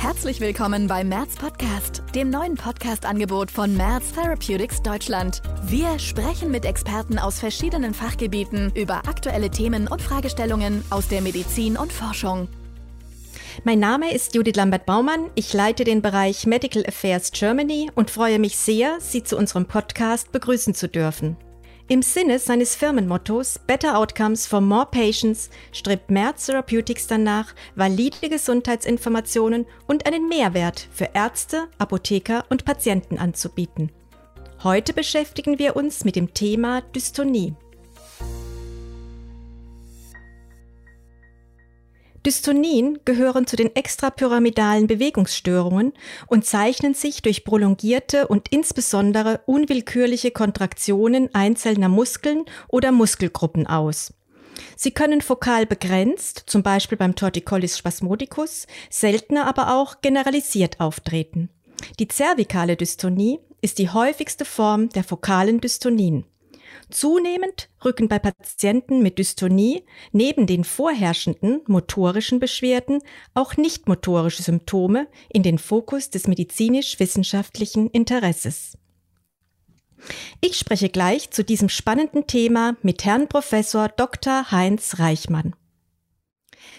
Herzlich willkommen beim Merz Podcast, dem neuen Podcast-Angebot von Merz Therapeutics Deutschland. Wir sprechen mit Experten aus verschiedenen Fachgebieten über aktuelle Themen und Fragestellungen aus der Medizin und Forschung. Mein Name ist Judith Lambert-Baumann. Ich leite den Bereich Medical Affairs Germany und freue mich sehr, Sie zu unserem Podcast begrüßen zu dürfen. Im Sinne seines Firmenmottos Better Outcomes for More Patients strebt Merz Therapeutics danach, valide Gesundheitsinformationen und einen Mehrwert für Ärzte, Apotheker und Patienten anzubieten. Heute beschäftigen wir uns mit dem Thema Dystonie. Dystonien gehören zu den extrapyramidalen Bewegungsstörungen und zeichnen sich durch prolongierte und insbesondere unwillkürliche Kontraktionen einzelner Muskeln oder Muskelgruppen aus. Sie können fokal begrenzt, zum Beispiel beim Torticollis spasmodicus, seltener aber auch generalisiert auftreten. Die zervikale Dystonie ist die häufigste Form der fokalen Dystonien. Zunehmend rücken bei Patienten mit Dystonie neben den vorherrschenden motorischen Beschwerden auch nicht-motorische Symptome in den Fokus des medizinisch-wissenschaftlichen Interesses. Ich spreche gleich zu diesem spannenden Thema mit Herrn Professor Dr. Heinz Reichmann.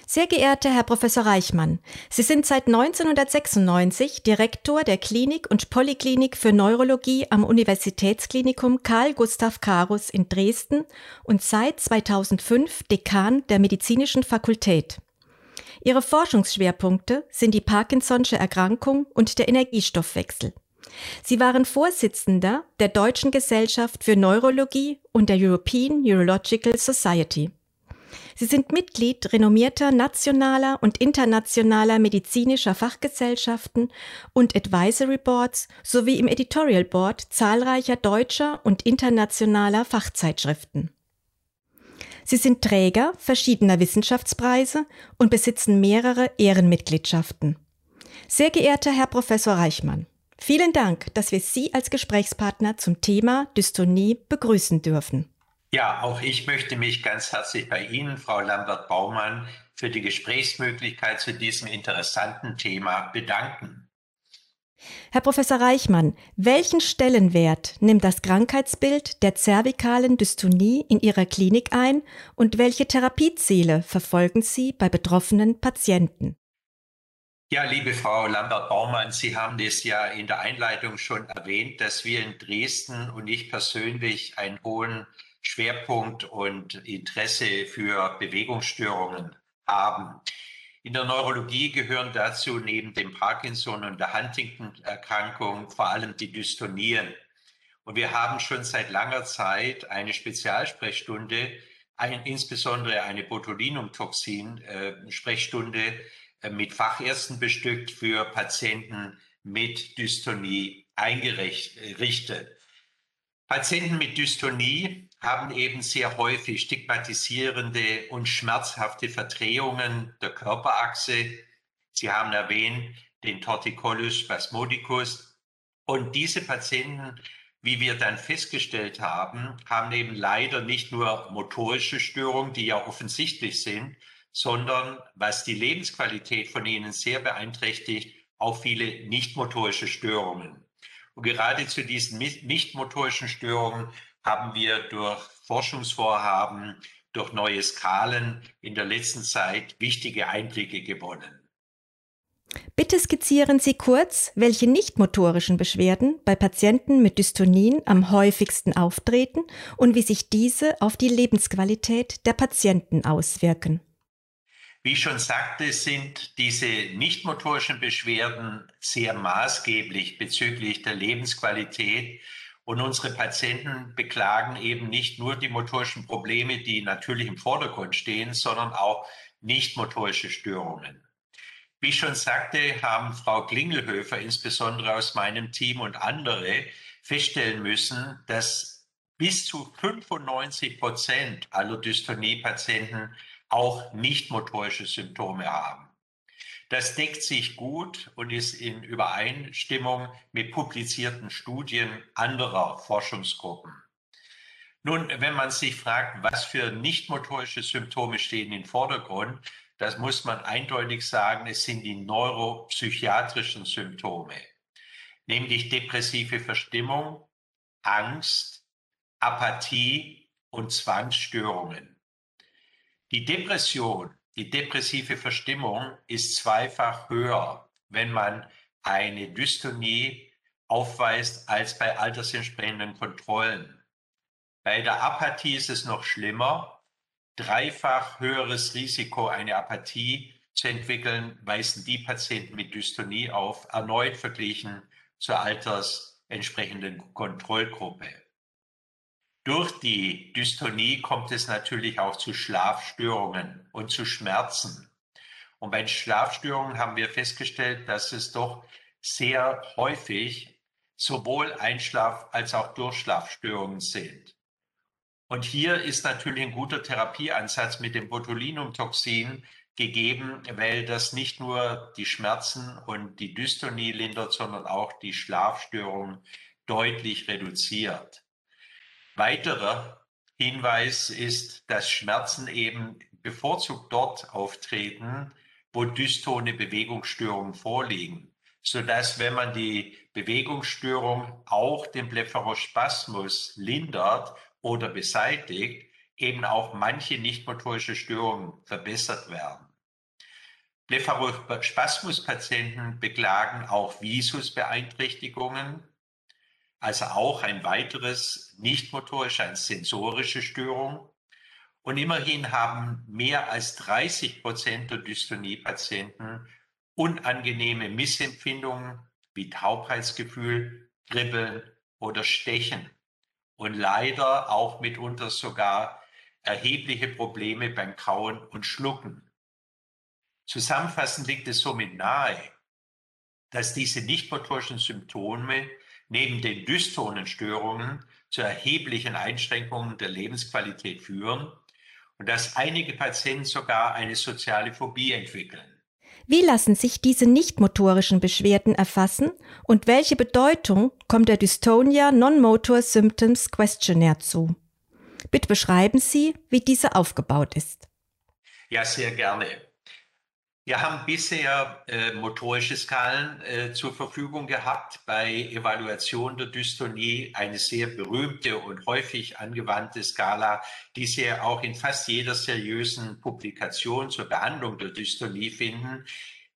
Sehr geehrter Herr Professor Reichmann, Sie sind seit 1996 Direktor der Klinik und Polyklinik für Neurologie am Universitätsklinikum Karl Gustav Karus in Dresden und seit 2005 Dekan der Medizinischen Fakultät. Ihre Forschungsschwerpunkte sind die Parkinson'sche Erkrankung und der Energiestoffwechsel. Sie waren Vorsitzender der Deutschen Gesellschaft für Neurologie und der European Neurological Society. Sie sind Mitglied renommierter nationaler und internationaler medizinischer Fachgesellschaften und Advisory Boards sowie im Editorial Board zahlreicher deutscher und internationaler Fachzeitschriften. Sie sind Träger verschiedener Wissenschaftspreise und besitzen mehrere Ehrenmitgliedschaften. Sehr geehrter Herr Professor Reichmann, vielen Dank, dass wir Sie als Gesprächspartner zum Thema Dystonie begrüßen dürfen. Ja, auch ich möchte mich ganz herzlich bei Ihnen, Frau Lambert-Baumann, für die Gesprächsmöglichkeit zu diesem interessanten Thema bedanken. Herr Professor Reichmann, welchen Stellenwert nimmt das Krankheitsbild der zervikalen Dystonie in Ihrer Klinik ein und welche Therapieziele verfolgen Sie bei betroffenen Patienten? Ja, liebe Frau Lambert-Baumann, Sie haben es ja in der Einleitung schon erwähnt, dass wir in Dresden und ich persönlich einen hohen Schwerpunkt und Interesse für Bewegungsstörungen haben. In der Neurologie gehören dazu neben dem Parkinson und der Huntington-Erkrankung vor allem die Dystonien. Und wir haben schon seit langer Zeit eine Spezialsprechstunde, ein, insbesondere eine Botulinumtoxin-Sprechstunde äh, äh, mit Fachärzten bestückt für Patienten mit Dystonie eingerichtet. Patienten mit Dystonie haben eben sehr häufig stigmatisierende und schmerzhafte Verdrehungen der Körperachse. Sie haben erwähnt den Torticollis spasmodicus. Und diese Patienten, wie wir dann festgestellt haben, haben eben leider nicht nur motorische Störungen, die ja offensichtlich sind, sondern was die Lebensqualität von ihnen sehr beeinträchtigt, auch viele nicht-motorische Störungen. Und gerade zu diesen nicht-motorischen Störungen haben wir durch Forschungsvorhaben, durch neue Skalen in der letzten Zeit wichtige Einblicke gewonnen. Bitte skizzieren Sie kurz, welche nichtmotorischen Beschwerden bei Patienten mit Dystonien am häufigsten auftreten und wie sich diese auf die Lebensqualität der Patienten auswirken. Wie ich schon sagte, sind diese nichtmotorischen Beschwerden sehr maßgeblich bezüglich der Lebensqualität und unsere Patienten beklagen eben nicht nur die motorischen Probleme, die natürlich im Vordergrund stehen, sondern auch nicht motorische Störungen. Wie ich schon sagte, haben Frau Klingelhöfer insbesondere aus meinem Team und andere feststellen müssen, dass bis zu 95 Prozent aller Dystonie-Patienten auch nicht motorische Symptome haben. Das deckt sich gut und ist in Übereinstimmung mit publizierten Studien anderer Forschungsgruppen. Nun, wenn man sich fragt, was für nichtmotorische Symptome stehen im Vordergrund, das muss man eindeutig sagen, es sind die neuropsychiatrischen Symptome, nämlich depressive Verstimmung, Angst, Apathie und Zwangsstörungen. Die Depression, die depressive Verstimmung ist zweifach höher, wenn man eine Dystonie aufweist als bei altersentsprechenden Kontrollen. Bei der Apathie ist es noch schlimmer. Dreifach höheres Risiko, eine Apathie zu entwickeln, weisen die Patienten mit Dystonie auf, erneut verglichen zur altersentsprechenden Kontrollgruppe. Durch die Dystonie kommt es natürlich auch zu Schlafstörungen und zu Schmerzen. Und bei Schlafstörungen haben wir festgestellt, dass es doch sehr häufig sowohl Einschlaf- als auch Durchschlafstörungen sind. Und hier ist natürlich ein guter Therapieansatz mit dem Botulinumtoxin gegeben, weil das nicht nur die Schmerzen und die Dystonie lindert, sondern auch die Schlafstörungen deutlich reduziert. Weiterer Hinweis ist, dass Schmerzen eben bevorzugt dort auftreten, wo dystone Bewegungsstörungen vorliegen, sodass wenn man die Bewegungsstörung auch den Blepharospasmus lindert oder beseitigt, eben auch manche nichtmotorische Störungen verbessert werden. Blepharospasmus-Patienten beklagen auch Visusbeeinträchtigungen, also auch ein weiteres nicht-motorische, eine sensorische Störung. Und immerhin haben mehr als 30 Prozent der Dystonie-Patienten unangenehme Missempfindungen wie Taubheitsgefühl, Kribbeln oder Stechen und leider auch mitunter sogar erhebliche Probleme beim Kauen und Schlucken. Zusammenfassend liegt es somit nahe, dass diese nichtmotorischen Symptome neben den dystonen Störungen zu erheblichen Einschränkungen der Lebensqualität führen und dass einige Patienten sogar eine soziale Phobie entwickeln. Wie lassen sich diese nichtmotorischen Beschwerden erfassen und welche Bedeutung kommt der Dystonia Non-Motor Symptoms Questionnaire zu? Bitte beschreiben Sie, wie diese aufgebaut ist. Ja, sehr gerne. Wir haben bisher äh, motorische Skalen äh, zur Verfügung gehabt bei Evaluation der Dystonie, eine sehr berühmte und häufig angewandte Skala, die Sie auch in fast jeder seriösen Publikation zur Behandlung der Dystonie finden,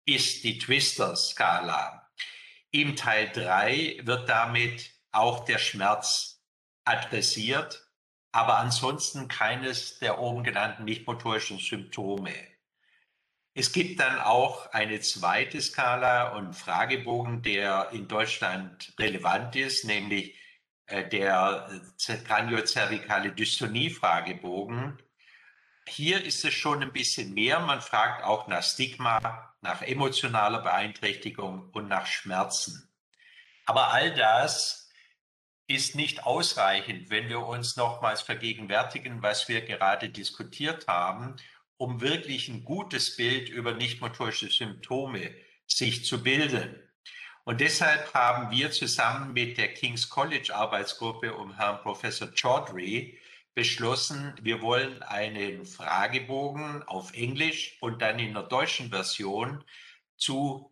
ist die Twister-Skala. Im Teil 3 wird damit auch der Schmerz adressiert, aber ansonsten keines der oben genannten nicht-motorischen Symptome. Es gibt dann auch eine zweite Skala und Fragebogen, der in Deutschland relevant ist, nämlich äh, der Kraniozervikale Dystonie-Fragebogen. Hier ist es schon ein bisschen mehr. Man fragt auch nach Stigma, nach emotionaler Beeinträchtigung und nach Schmerzen. Aber all das ist nicht ausreichend, wenn wir uns nochmals vergegenwärtigen, was wir gerade diskutiert haben um wirklich ein gutes Bild über nichtmotorische Symptome sich zu bilden. Und deshalb haben wir zusammen mit der King's College Arbeitsgruppe um Herrn Professor Chaudhry beschlossen, wir wollen einen Fragebogen auf Englisch und dann in der deutschen Version zu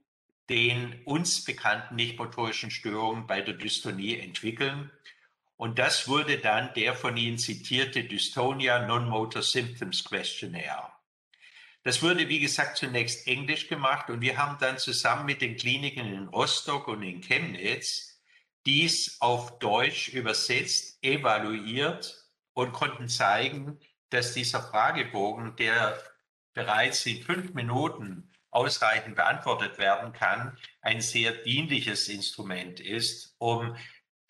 den uns bekannten nichtmotorischen Störungen bei der Dystonie entwickeln. Und das wurde dann der von Ihnen zitierte Dystonia Non-Motor Symptoms Questionnaire. Das wurde, wie gesagt, zunächst Englisch gemacht und wir haben dann zusammen mit den Kliniken in Rostock und in Chemnitz dies auf Deutsch übersetzt, evaluiert und konnten zeigen, dass dieser Fragebogen, der bereits in fünf Minuten ausreichend beantwortet werden kann, ein sehr dienliches Instrument ist, um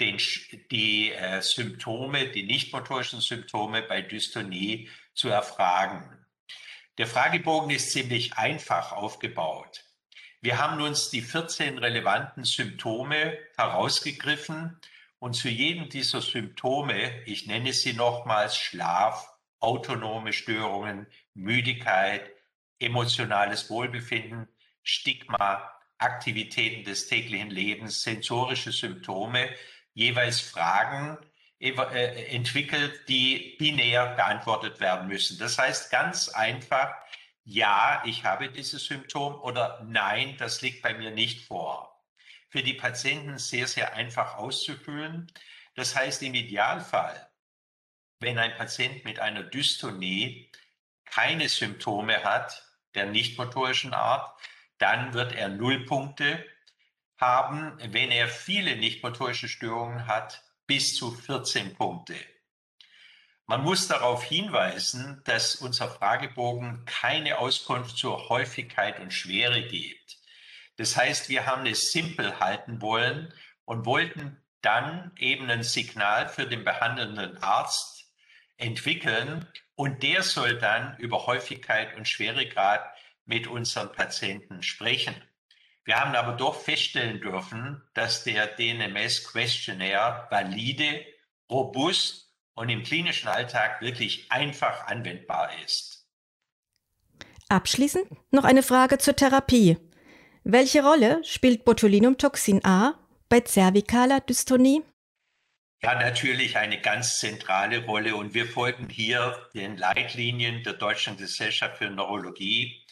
den, die äh, Symptome, die nichtmotorischen Symptome bei Dystonie zu erfragen. Der Fragebogen ist ziemlich einfach aufgebaut. Wir haben uns die 14 relevanten Symptome herausgegriffen und zu jedem dieser Symptome, ich nenne sie nochmals Schlaf, autonome Störungen, Müdigkeit, emotionales Wohlbefinden, Stigma, Aktivitäten des täglichen Lebens, sensorische Symptome, jeweils Fragen entwickelt, die binär beantwortet werden müssen. Das heißt ganz einfach, ja, ich habe dieses Symptom oder nein, das liegt bei mir nicht vor. Für die Patienten sehr, sehr einfach auszufüllen. Das heißt, im Idealfall, wenn ein Patient mit einer Dystonie keine Symptome hat der nichtmotorischen Art, dann wird er null Punkte haben. Wenn er viele nichtmotorische Störungen hat, bis zu 14 Punkte. Man muss darauf hinweisen, dass unser Fragebogen keine Auskunft zur Häufigkeit und Schwere gibt. Das heißt, wir haben es simpel halten wollen und wollten dann eben ein Signal für den behandelnden Arzt entwickeln und der soll dann über Häufigkeit und Schweregrad mit unseren Patienten sprechen. Wir haben aber doch feststellen dürfen, dass der DNMS Questionnaire valide, robust und im klinischen Alltag wirklich einfach anwendbar ist. Abschließend noch eine Frage zur Therapie. Welche Rolle spielt Botulinumtoxin A bei zervikaler Dystonie? Ja, natürlich eine ganz zentrale Rolle und wir folgen hier den Leitlinien der Deutschen Gesellschaft für Neurologie,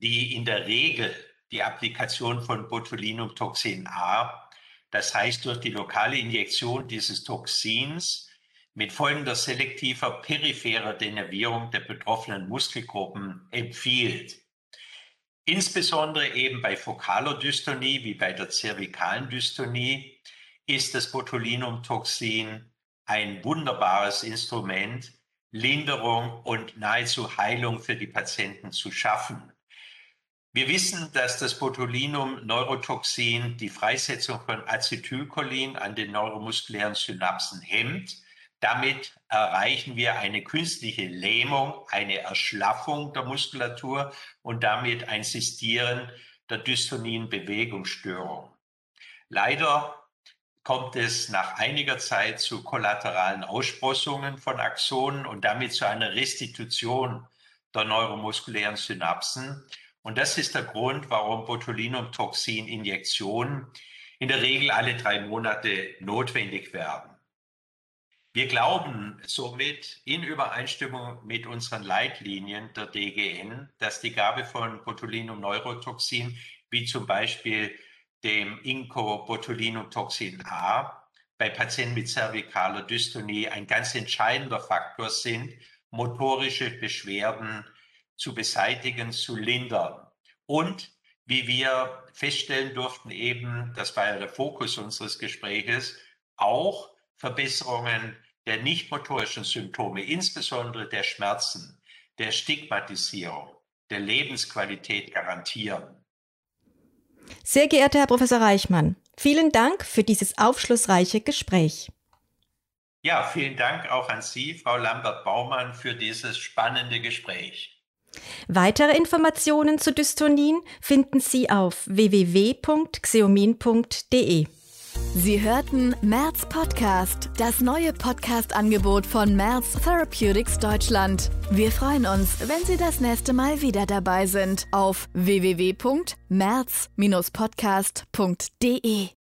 die in der Regel die Applikation von Botulinumtoxin A, das heißt durch die lokale Injektion dieses Toxins mit folgender selektiver peripherer Denervierung der betroffenen Muskelgruppen empfiehlt. Insbesondere eben bei fokaler Dystonie wie bei der zervikalen Dystonie ist das Botulinumtoxin ein wunderbares Instrument, Linderung und nahezu Heilung für die Patienten zu schaffen. Wir wissen, dass das Botulinum-Neurotoxin die Freisetzung von Acetylcholin an den neuromuskulären Synapsen hemmt damit erreichen wir eine künstliche Lähmung, eine Erschlaffung der Muskulatur und damit ein Sistieren der dystonien Bewegungsstörung. Leider kommt es nach einiger Zeit zu kollateralen Aussprossungen von Axonen und damit zu einer Restitution der neuromuskulären Synapsen. Und das ist der Grund, warum Botulinumtoxin-Injektionen in der Regel alle drei Monate notwendig werden. Wir glauben somit in Übereinstimmung mit unseren Leitlinien der DGN, dass die Gabe von Botulinum-Neurotoxin, wie zum Beispiel dem Inco-Botulinumtoxin A, bei Patienten mit cervikaler Dystonie ein ganz entscheidender Faktor sind, motorische Beschwerden zu beseitigen, zu lindern. Und wie wir feststellen durften, eben, das war ja der Fokus unseres Gespräches, auch Verbesserungen der nichtmotorischen Symptome, insbesondere der Schmerzen, der Stigmatisierung, der Lebensqualität garantieren. Sehr geehrter Herr Professor Reichmann, vielen Dank für dieses aufschlussreiche Gespräch. Ja, vielen Dank auch an Sie, Frau Lambert-Baumann, für dieses spannende Gespräch. Weitere Informationen zu Dystonien finden Sie auf www.xeomin.de. Sie hörten Merz Podcast, das neue Podcast-Angebot von Merz Therapeutics Deutschland. Wir freuen uns, wenn Sie das nächste Mal wieder dabei sind auf www.merz-podcast.de.